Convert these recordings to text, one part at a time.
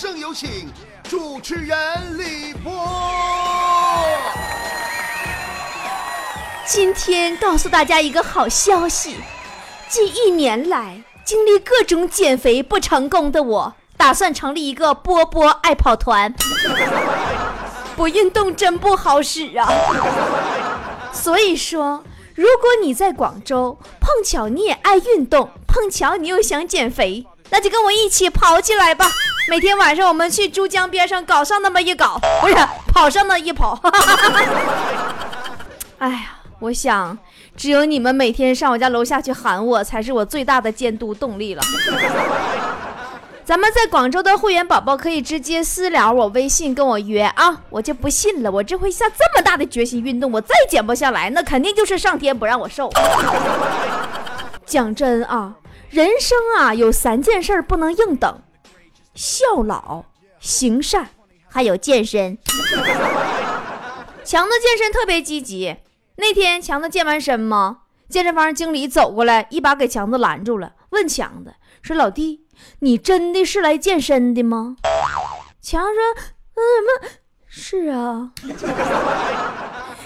声有请主持人李波。今天告诉大家一个好消息，近一年来经历各种减肥不成功的我，打算成立一个波波爱跑团。不运动真不好使啊！所以说，如果你在广州，碰巧你也爱运动，碰巧你又想减肥，那就跟我一起跑起来吧！每天晚上我们去珠江边上搞上那么一搞，不是跑上那一跑。哎呀，我想只有你们每天上我家楼下去喊我，才是我最大的监督动力了。咱们在广州的会员宝宝可以直接私聊我微信跟我约啊，我就不信了，我这回下这么大的决心运动，我再减不下来，那肯定就是上天不让我瘦。讲真啊，人生啊有三件事不能硬等：孝老、行善，还有健身。强子健身特别积极，那天强子健完身吗？健身房经理走过来，一把给强子拦住了，问强子说：“老弟。”你真的是来健身的吗？强说：“嗯，什么是啊。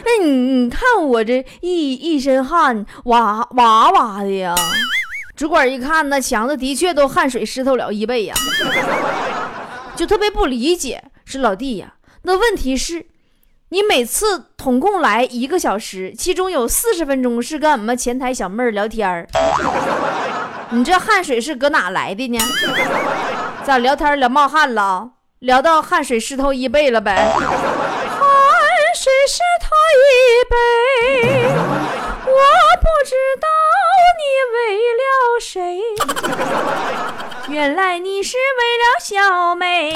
那 你你看我这一一身汗，哇哇哇的呀。”主管一看，那强子的确都汗水湿透了衣背呀，就特别不理解，说老弟呀，那问题是，你每次统共来一个小时，其中有四十分钟是跟俺们前台小妹儿聊天儿。你这汗水是搁哪来的呢？咋聊天聊冒汗了？聊到汗水湿透衣背了呗？汗水湿透衣背，我不知道你为了谁。原来你是为了小美。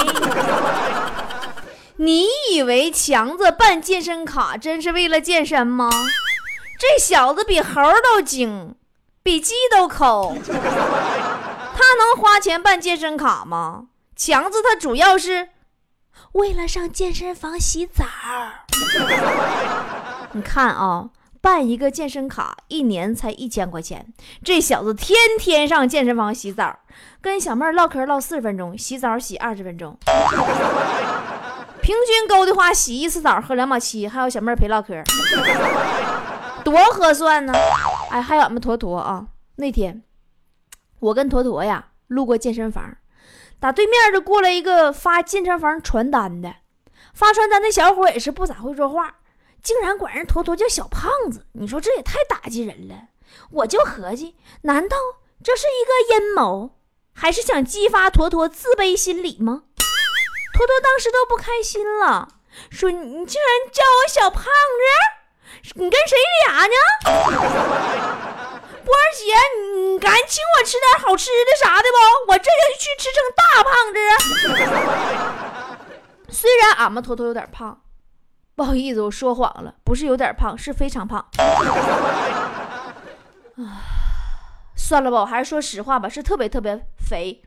你以为强子办健身卡真是为了健身吗？这小子比猴都精。比鸡都抠，他能花钱办健身卡吗？强子他主要是为了上健身房洗澡。你看啊，办一个健身卡一年才一千块钱，这小子天天上健身房洗澡，跟小妹唠嗑唠四十分钟，洗澡洗二十分钟，平均勾的话洗一次澡喝两毛七，还有小妹陪唠嗑。多合算呢！哎，还有俺们坨坨啊，那天我跟坨坨呀路过健身房，打对面就过来一个发健身房传单的，发传单的小伙也是不咋会说话，竟然管人坨坨叫小胖子，你说这也太打击人了！我就合计，难道这是一个阴谋，还是想激发坨坨自卑心理吗？坨坨当时都不开心了，说：“你竟然叫我小胖子！”你跟谁俩呢？波儿姐，你敢请我吃点好吃的啥的不？我这就去吃成大胖子。虽然俺们坨坨有点胖，不好意思，我说谎了，不是有点胖，是非常胖。啊，算了吧，我还是说实话吧，是特别特别肥。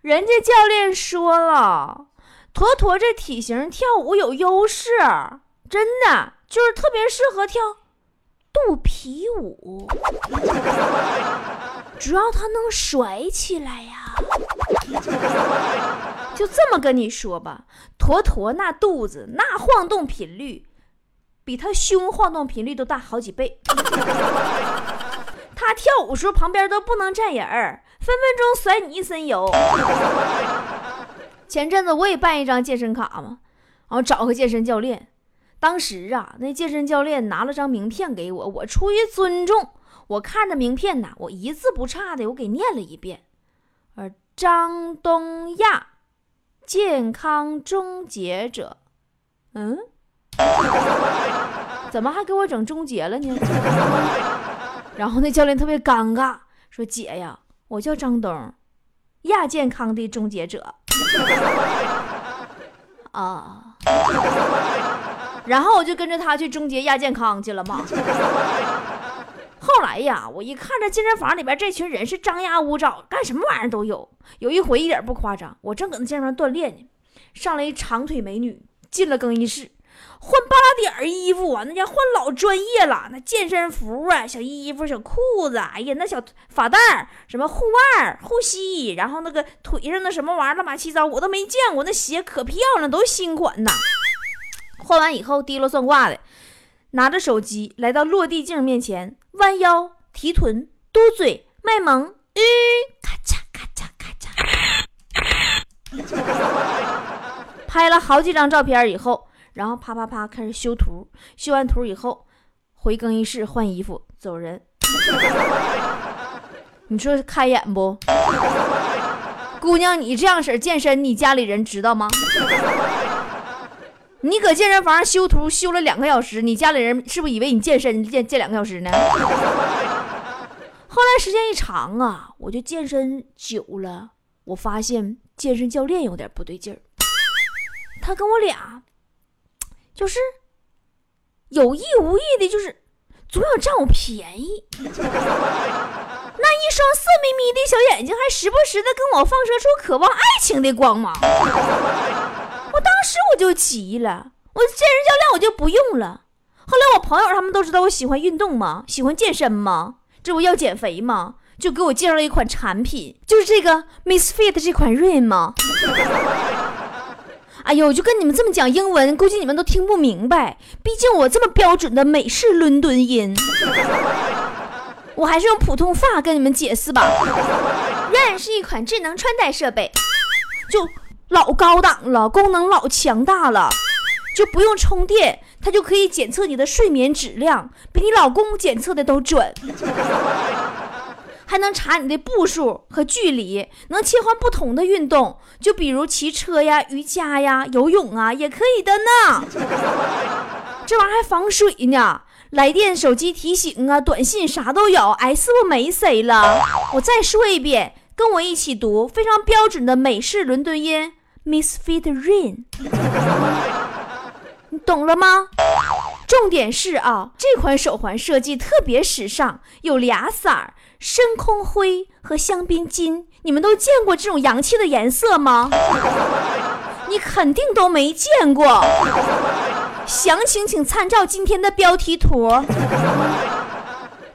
人家教练说了，坨坨这体型跳舞有优势。真的就是特别适合跳肚皮舞，主要它能甩起来呀。就这么跟你说吧，坨坨那肚子那晃动频率，比他胸晃动频率都大好几倍。他跳舞时候旁边都不能站人儿，分分钟甩你一身油。前阵子我也办一张健身卡嘛，然后找个健身教练。当时啊，那健身教练拿了张名片给我，我出于尊重，我看着名片呐，我一字不差的我给念了一遍。呃，张东亚，健康终结者。嗯，怎么还给我整终结了呢？然后那教练特别尴尬，说：“姐呀，我叫张东，亚健康的终结者。”啊。然后我就跟着他去终结亚健康去了嘛。后来呀，我一看这健身房里边这群人是张牙舞爪，干什么玩意儿都有。有一回一点不夸张，我正搁那健身房锻炼呢，上来一长腿美女进了更衣室，换八点衣服啊，那家换老专业了，那健身服啊、小衣服、小裤子，哎呀，那小发带儿、什么护腕、护膝，然后那个腿上的什么玩意儿乱七糟，我都没见过。那鞋可漂亮，都是新款呐。换完以后，提了算卦的，拿着手机来到落地镜面前，弯腰提臀，嘟嘴卖萌，吁，咔嚓咔嚓咔嚓，拍了好几张照片以后。然后啪啪啪开始修图，修完图以后回更衣室换衣服走人。你说开眼不？姑娘，你这样式健身，你家里人知道吗？你搁健身房修图修了两个小时，你家里人是不是以为你健身健健两个小时呢？后来时间一长啊，我就健身久了，我发现健身教练有点不对劲儿，他跟我俩。就是有意无意的，就是总想占我便宜。那一双色眯眯的小眼睛，还时不时的跟我放射出渴望爱情的光芒。当时我就急了，我健身教练我就不用了。后来我朋友他们都知道我喜欢运动嘛，喜欢健身嘛，这不要减肥嘛，就给我介绍了一款产品，就是这个 Miss Fit 这款 Rain 嘛。哎呦，我就跟你们这么讲英文，估计你们都听不明白。毕竟我这么标准的美式伦敦音，我还是用普通话跟你们解释吧。Ren 是一款智能穿戴设备，就老高档了，功能老强大了，就不用充电，它就可以检测你的睡眠质量，比你老公检测的都准。还能查你的步数和距离，能切换不同的运动，就比如骑车呀、瑜伽呀、游泳啊，也可以的呢。这玩意儿还防水呢，来电、手机提醒啊、短信啥都有。哎，是不没谁了？我再说一遍，跟我一起读非常标准的美式伦敦音，Miss Fit Rain，你懂了吗？重点是啊，这款手环设计特别时尚，有俩色儿。深空灰和香槟金，你们都见过这种洋气的颜色吗？你肯定都没见过。详情请参照今天的标题图。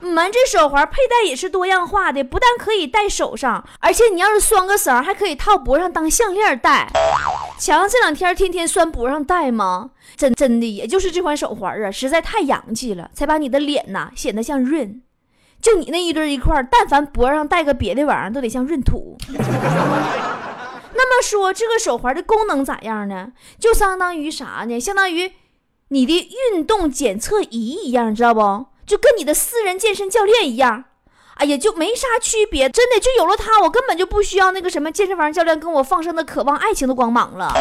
我们这手环佩戴也是多样化的，不但可以戴手上，而且你要是拴个绳，还可以套脖上当项链戴。强这两天天天拴脖上戴吗？真真的，也就是这款手环啊，实在太洋气了，才把你的脸呐显得像润。就你那一堆一块，但凡脖上戴个别的玩意儿，都得像闰土。那么说，这个手环的功能咋样呢？就相当于啥呢？相当于你的运动检测仪一样，知道不？就跟你的私人健身教练一样。哎呀，就没啥区别，真的就有了他，我根本就不需要那个什么健身房教练跟我放生的渴望爱情的光芒了。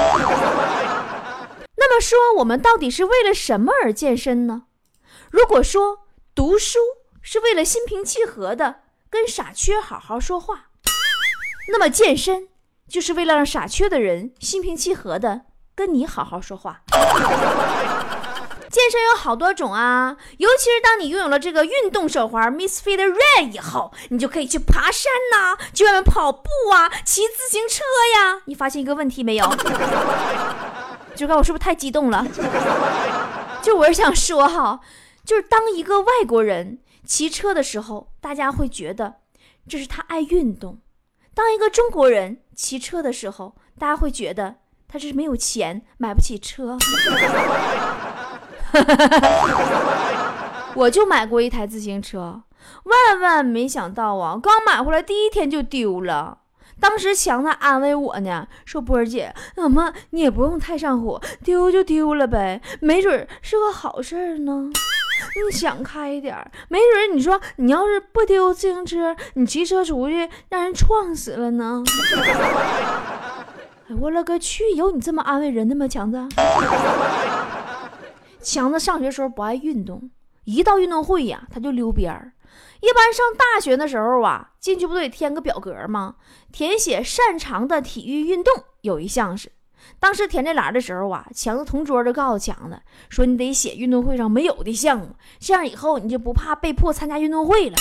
那么说，我们到底是为了什么而健身呢？如果说读书。是为了心平气和的跟傻缺好好说话，那么健身就是为了让傻缺的人心平气和的跟你好好说话。健身有好多种啊，尤其是当你拥有了这个运动手环 Misfit Red 以后，你就可以去爬山呐，去外面跑步啊，骑自行车呀。你发现一个问题没有？就看我是不是太激动了？就我是想说哈，就是当一个外国人。骑车的时候，大家会觉得这是他爱运动；当一个中国人骑车的时候，大家会觉得他这是没有钱买不起车。我就买过一台自行车，万万没想到啊，刚买回来第一天就丢了。当时强子安慰我呢，说：“波儿姐，怎么你也不用太上火，丢就丢了呗，没准是个好事儿呢。”你想开一点，没准你说你要是不丢自行车，你骑车出去让人撞死了呢。哎，我勒个去！有你这么安慰人的吗？强子，强子上学时候不爱运动，一到运动会呀他就溜边儿。一般上大学的时候啊，进去不都得填个表格吗？填写擅长的体育运动有一项是。当时填这栏的时候啊，强子同桌就告诉强子说：“你得写运动会上没有的项目，这样以后你就不怕被迫参加运动会了。”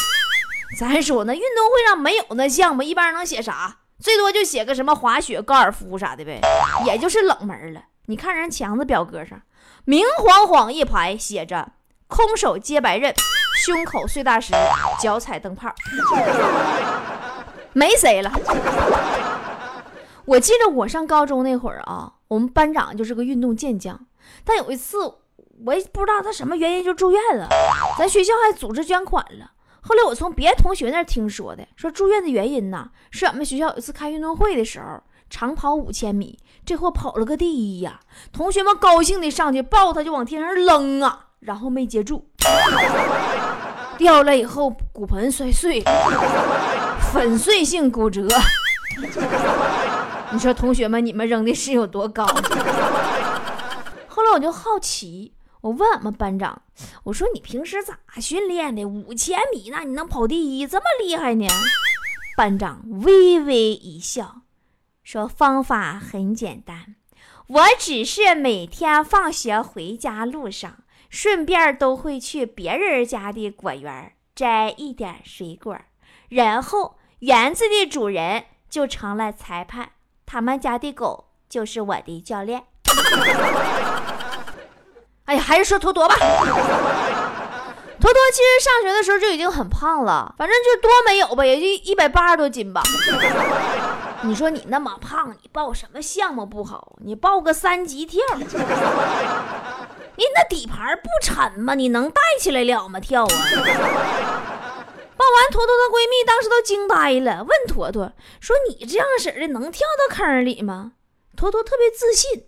咱说那运动会上没有那项目，一般人能写啥？最多就写个什么滑雪、高尔夫啥的呗，也就是冷门了。你看人强子表格上，明晃晃一排写着“空手接白刃，胸口碎大石，脚踩灯泡”，没谁了。我记得我上高中那会儿啊，我们班长就是个运动健将，但有一次我也不知道他什么原因就住院了，咱学校还组织捐款了。后来我从别的同学那听说的，说住院的原因呢，是俺们学校有一次开运动会的时候，长跑五千米，这货跑了个第一呀，同学们高兴的上去抱他就往天上扔啊，然后没接住，掉了以后骨盆摔碎，粉碎性骨折。你说同学们，你们扔的是有多高？后来我就好奇，我问俺们班长，我说你平时咋训练的？五千米那你能跑第一，这么厉害呢？班长微微一笑，说方法很简单，我只是每天放学回家路上，顺便都会去别人家的果园摘一点水果，然后园子的主人就成了裁判。他们家的狗就是我的教练。哎呀，还是说坨坨吧。坨坨其实上学的时候就已经很胖了，反正就多没有吧，也就一百八十多斤吧。你说你那么胖，你报什么项目不好？你报个三级跳，你那底盘不沉吗？你能带起来了吗？跳啊！报完坨坨的闺蜜当时都惊呆了，问坨坨说：“你这样式的能跳到坑里吗？”坨坨特别自信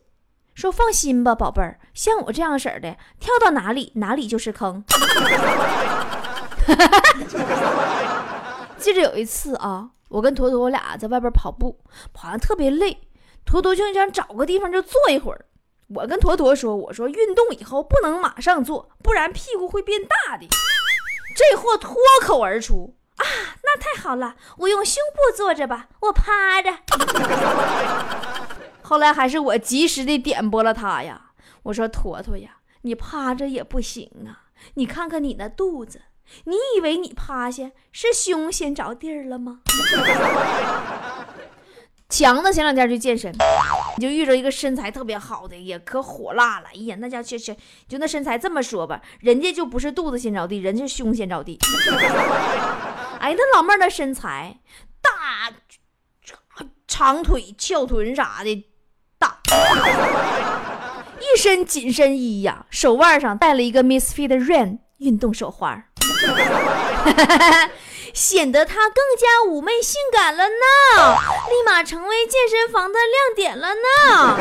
说：“放心吧，宝贝儿，像我这样式的，跳到哪里哪里就是坑。”记着有一次啊，我跟坨坨我俩在外边跑步，跑完特别累，坨坨就想找个地方就坐一会儿。我跟坨坨说：“我说运动以后不能马上坐，不然屁股会变大的。”这货脱口而出：“啊，那太好了，我用胸部坐着吧，我趴着。”后来还是我及时的点拨了他呀。我说：“坨坨呀，你趴着也不行啊，你看看你那肚子，你以为你趴下是胸先着地儿了吗？” 强子前两天去健身，你就遇着一个身材特别好的，也可火辣了。哎呀，那叫确实，就那身材，这么说吧，人家就不是肚子先着地，人家是胸先着地。哎，那老妹儿的身材大，长腿、翘臀啥的，大，一身紧身衣呀，手腕上戴了一个 Miss Fit Rain 运动手环。显得她更加妩媚性感了呢，立马成为健身房的亮点了呢。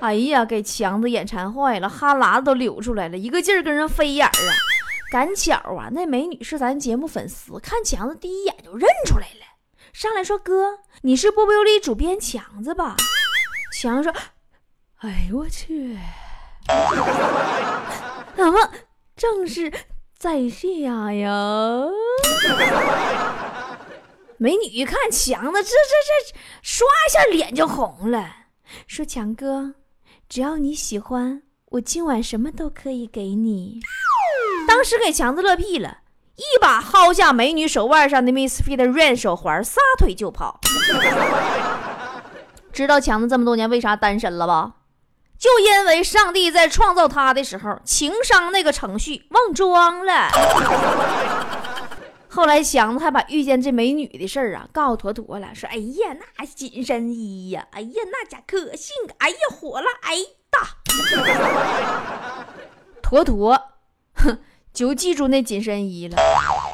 哎呀，给强子眼馋坏了，哈喇子都流出来了，一个劲儿跟人飞眼儿啊。赶巧啊，那美女是咱节目粉丝，看强子第一眼就认出来了，上来说：“哥，你是波波有理主编强子吧？”强子说：“哎呦我去，怎么正是？”在下呀，美女一看强子，这这这，刷一下脸就红了，说：“强哥，只要你喜欢，我今晚什么都可以给你。”当时给强子乐屁了，一把薅下美女手腕上的 Misfit Rain 手环，撒腿就跑。知道强子这么多年为啥单身了吧？就因为上帝在创造他的时候，情商那个程序忘装了。后来强子还把遇见这美女的事儿啊告诉坨坨了，说：“哎呀，那紧身衣呀，哎呀，那家可性感，哎呀，火辣，哎大。” 坨坨，哼，就记住那紧身衣了，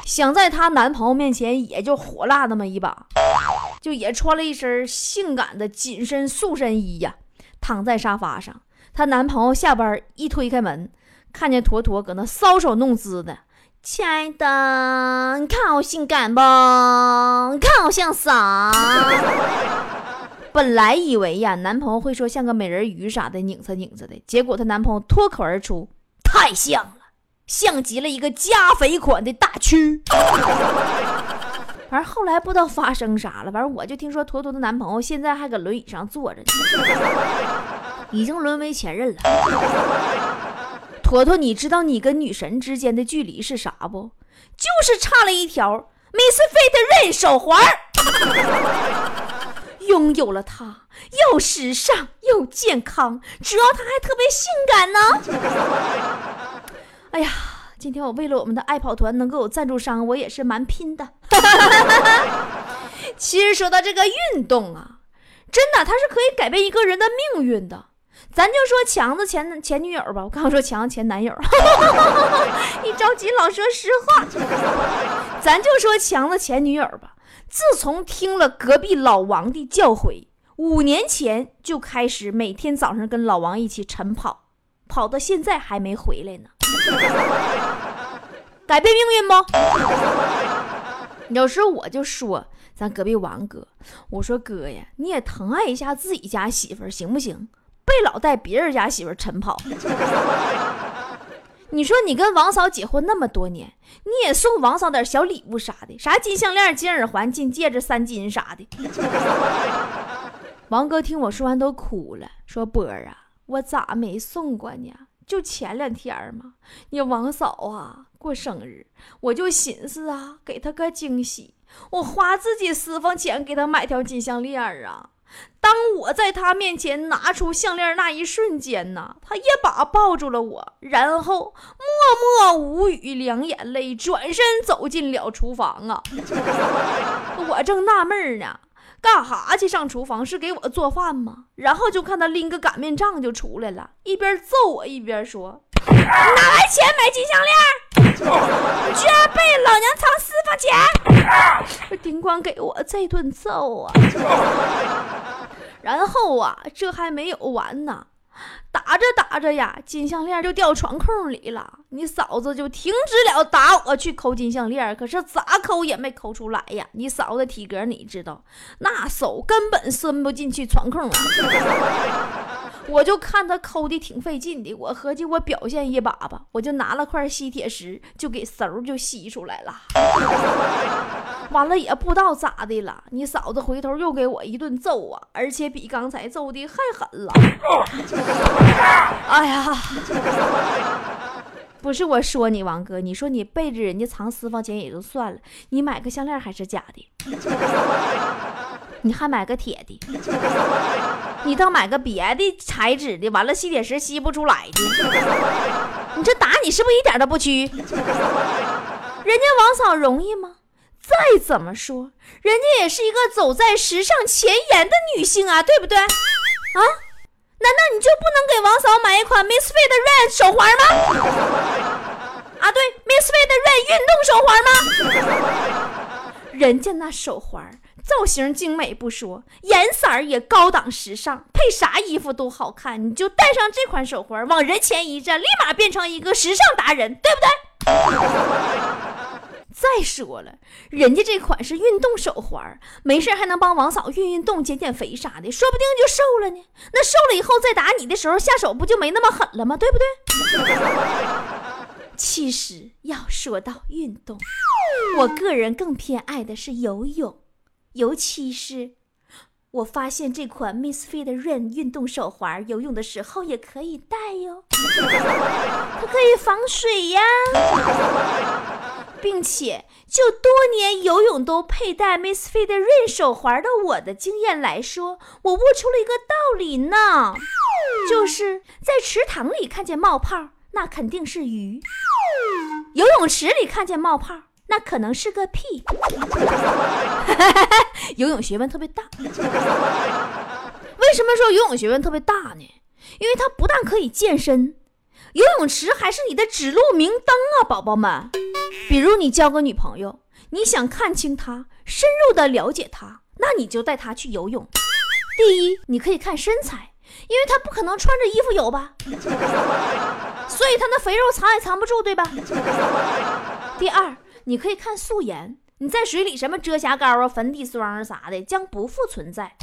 想在她男朋友面前也就火辣那么一把，就也穿了一身性感的紧身塑身衣呀。躺在沙发上，她男朋友下班一推开门，看见坨坨搁那搔首弄姿的。亲爱的，你看我性感不？你看我像啥？本来以为呀，男朋友会说像个美人鱼啥的，拧着拧着的。结果她男朋友脱口而出：“太像了，像极了一个加肥款的大蛆。”反正后来不知道发生啥了，反正我就听说坨坨的男朋友现在还搁轮椅上坐着呢，已经沦为前任了。坨坨，你知道你跟女神之间的距离是啥不？就是差了一条 Miss Fit Rain 手环。拥有了它，又时尚又健康，主要它还特别性感呢。哎呀，今天我为了我们的爱跑团能够有赞助商，我也是蛮拼的。其实说到这个运动啊，真的它是可以改变一个人的命运的。咱就说强子前前女友吧，我刚说强子前男友，一着急老说实话。咱就说强子前女友吧，自从听了隔壁老王的教诲，五年前就开始每天早上跟老王一起晨跑，跑到现在还没回来呢。改变命运不？有时候我就说咱隔壁王哥，我说哥呀，你也疼爱一下自己家媳妇儿行不行？别老带别人家媳妇儿晨跑。你说你跟王嫂结婚那么多年，你也送王嫂点小礼物啥的，啥金项链、金耳环、金戒指、三金啥的。王哥听我说完都哭了，说波儿啊，我咋没送过呢？就前两天嘛，你王嫂啊过生日，我就寻思啊，给他个惊喜，我花自己私房钱给他买条金项链啊。当我在他面前拿出项链那一瞬间呢，他一把抱住了我，然后默默无语，两眼泪，转身走进了厨房啊。我正纳闷呢。干哈去？上厨房是给我做饭吗？然后就看他拎个擀面杖就出来了，一边揍我一边说：“ 哪来钱买金项链？居然被老娘藏私房钱！”丁光给我这顿揍啊！然后啊，这还没有完呢。打着打着呀，金项链就掉床空里了。你嫂子就停止了打我去抠金项链，可是咋抠也没抠出来呀。你嫂子体格你知道，那手根本伸不进去床空。我就看他抠的挺费劲的，我合计我表现一把吧，我就拿了块吸铁石，就给手就吸出来了。完了也不知道咋的了，你嫂子回头又给我一顿揍啊，而且比刚才揍的还狠了。哎呀，不是我说你王哥，你说你背着人家藏私房钱也就算了，你买个项链还是假的，你还买个铁的，你倒买个别的材质的，完了吸铁石吸不出来的，你这打你是不是一点都不屈？人家王嫂容易吗？再怎么说，人家也是一个走在时尚前沿的女性啊，对不对？啊？难道你就不能给王嫂买一款 Misfit Red 手环吗？啊，对，Misfit Red 运动手环吗？人家那手环造型精美不说，颜色也高档时尚，配啥衣服都好看。你就戴上这款手环，往人前一站，立马变成一个时尚达人，对不对？再说了，人家这款是运动手环，没事还能帮王嫂运运动、减减肥啥的，说不定就瘦了呢。那瘦了以后再打你的时候，下手不就没那么狠了吗？对不对？其实要说到运动，我个人更偏爱的是游泳，尤其是我发现这款 Miss Fit Rain 运动手环，游泳的时候也可以戴哟，它可以防水呀。并且，就多年游泳都佩戴 Misfit Rain 手环的我的经验来说，我悟出了一个道理呢，就是在池塘里看见冒泡，那肯定是鱼；游泳池里看见冒泡，那可能是个屁。游泳学问特别大。为什么说游泳学问特别大呢？因为它不但可以健身。游泳池还是你的指路明灯啊，宝宝们！比如你交个女朋友，你想看清她，深入的了解她，那你就带她去游泳。第一，你可以看身材，因为她不可能穿着衣服游吧，所以她那肥肉藏也藏不住，对吧？第二，你可以看素颜，你在水里什么遮瑕膏啊、粉底霜啊啥的将不复存在。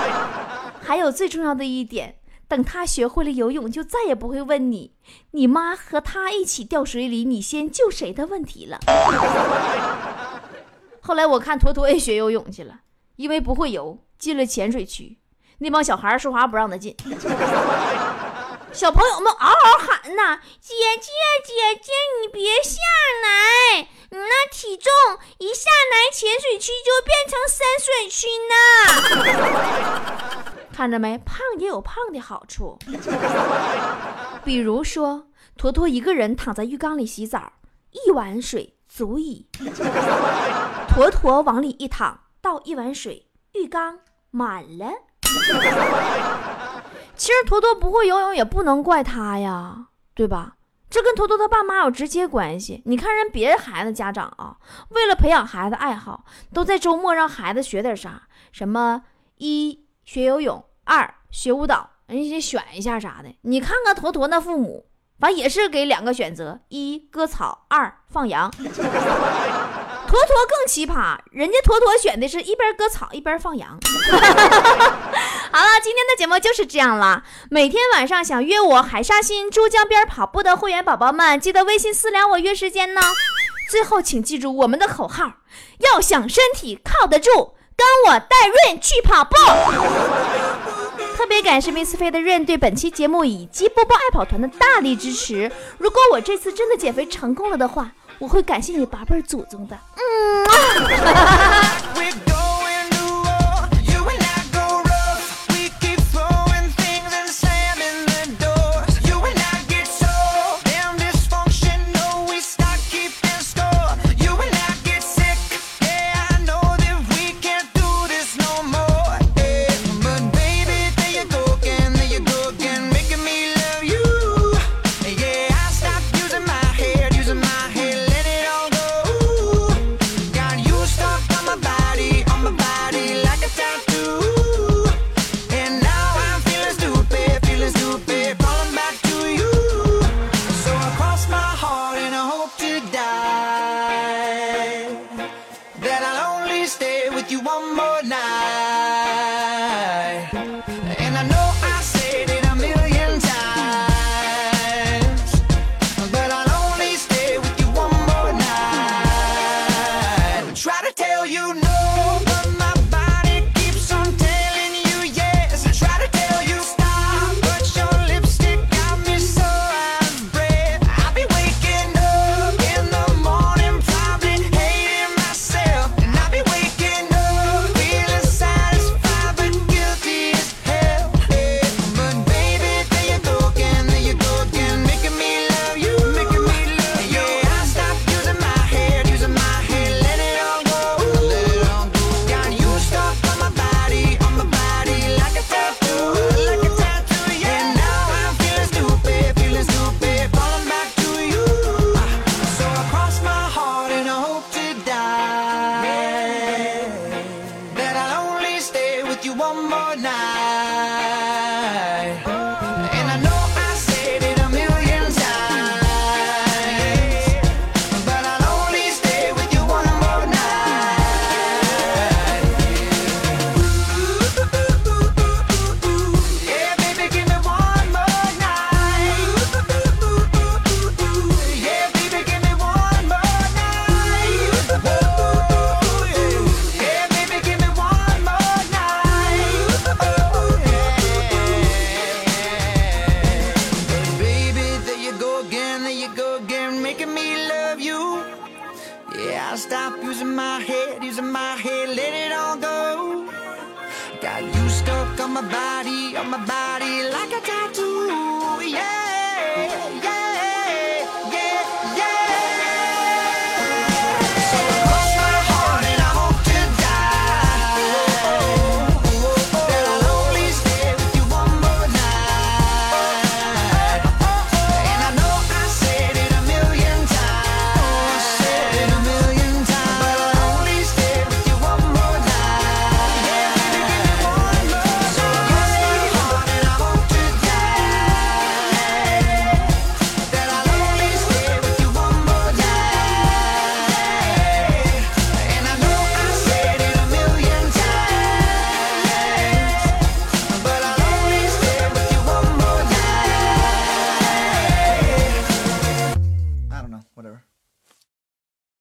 还有最重要的一点。等他学会了游泳，就再也不会问你你妈和他一起掉水里，你先救谁的问题了。后来我看坨坨也学游泳去了，因为不会游，进了潜水区，那帮小孩说话不让他进。小朋友们嗷嗷喊呐：“姐姐姐姐，你别下来，你那体重一下来潜水区就变成深水区呢。”看着没，胖也有胖的好处。比如说，坨坨一个人躺在浴缸里洗澡，一碗水足矣。坨坨往里一躺，倒一碗水，浴缸满了。其实坨坨不会游泳，也不能怪他呀，对吧？这跟坨坨他爸妈有直接关系。你看人别的孩子家长啊，为了培养孩子爱好，都在周末让孩子学点啥，什么一学游泳，二学舞蹈，人家选一下啥的。你看看坨坨那父母，反正也是给两个选择：一割草，二放羊。坨坨更奇葩，人家坨坨选的是一边割草一边放羊。好了，今天的节目就是这样了。每天晚上想约我海沙新珠江边跑步的会员宝宝们，记得微信私聊我约时间呢。最后，请记住我们的口号：要想身体靠得住，跟我带润去跑步。特别感谢 Miss 飞的润对本期节目以及波波爱跑团的大力支持。如果我这次真的减肥成功了的话，我会感谢你八辈祖宗的。嗯。